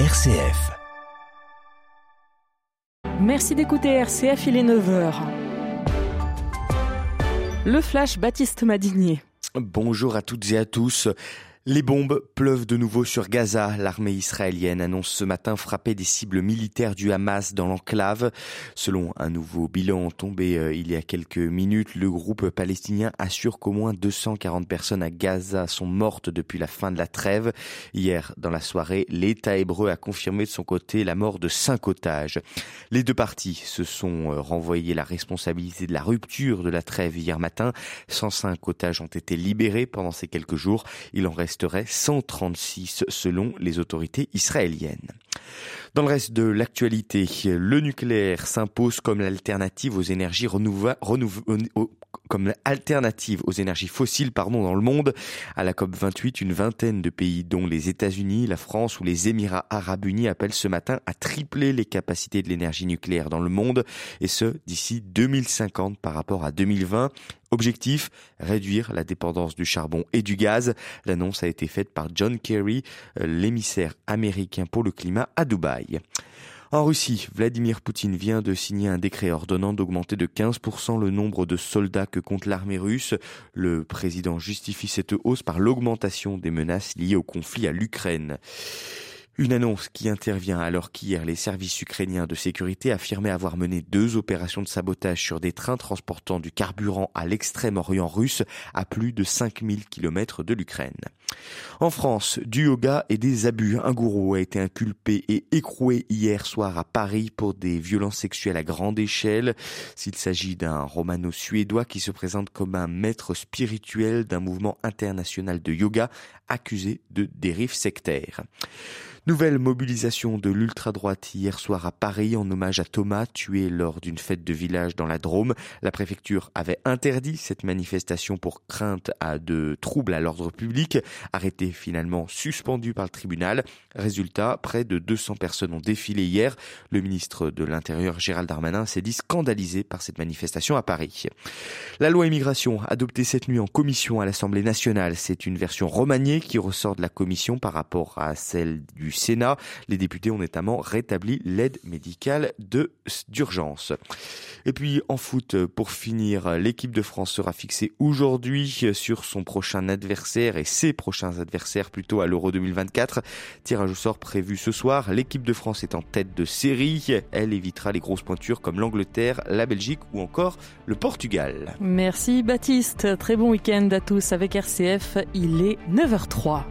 RCF. Merci d'écouter RCF, il est 9h. Le flash Baptiste Madinier. Bonjour à toutes et à tous. Les bombes pleuvent de nouveau sur Gaza. L'armée israélienne annonce ce matin frapper des cibles militaires du Hamas dans l'enclave. Selon un nouveau bilan tombé euh, il y a quelques minutes, le groupe palestinien assure qu'au moins 240 personnes à Gaza sont mortes depuis la fin de la trêve. Hier, dans la soirée, l'État hébreu a confirmé de son côté la mort de cinq otages. Les deux parties se sont euh, renvoyé la responsabilité de la rupture de la trêve hier matin. 105 otages ont été libérés pendant ces quelques jours. Il en reste resterait 136 selon les autorités israéliennes. Dans le reste de l'actualité, le nucléaire s'impose comme l'alternative aux énergies renouvelables, comme alternative aux énergies fossiles pardon, dans le monde. À la COP28, une vingtaine de pays, dont les États-Unis, la France ou les Émirats arabes unis, appellent ce matin à tripler les capacités de l'énergie nucléaire dans le monde, et ce, d'ici 2050 par rapport à 2020. Objectif, réduire la dépendance du charbon et du gaz. L'annonce a été faite par John Kerry, euh, l'émissaire américain pour le climat à Dubaï. En Russie, Vladimir Poutine vient de signer un décret ordonnant d'augmenter de 15% le nombre de soldats que compte l'armée russe. Le président justifie cette hausse par l'augmentation des menaces liées au conflit à l'Ukraine. Une annonce qui intervient alors qu'hier les services ukrainiens de sécurité affirmaient avoir mené deux opérations de sabotage sur des trains transportant du carburant à l'extrême-orient russe à plus de 5000 km de l'Ukraine. En France, du yoga et des abus. Un gourou a été inculpé et écroué hier soir à Paris pour des violences sexuelles à grande échelle. S'il s'agit d'un romano-suédois qui se présente comme un maître spirituel d'un mouvement international de yoga accusé de dérive sectaire. Nouvelle mobilisation de l'ultra-droite hier soir à Paris en hommage à Thomas, tué lors d'une fête de village dans la Drôme. La préfecture avait interdit cette manifestation pour crainte à de troubles à l'ordre public, arrêté finalement suspendu par le tribunal. Résultat, près de 200 personnes ont défilé hier. Le ministre de l'Intérieur Gérald Darmanin s'est dit scandalisé par cette manifestation à Paris. La loi immigration adoptée cette nuit en commission à l'Assemblée nationale, c'est une version remaniée qui ressort de la commission par rapport à celle du Sénat. Les députés ont notamment rétabli l'aide médicale de d'urgence. Et puis en foot, pour finir, l'équipe de France sera fixée aujourd'hui sur son prochain adversaire et ses prochains adversaires plutôt à l'Euro 2024. Tirage au sort prévu ce soir. L'équipe de France est en tête de série. Elle évitera les grosses pointures comme l'Angleterre, la Belgique ou encore le Portugal. Merci Baptiste. Très bon week-end à tous avec RCF. Il est 9h03.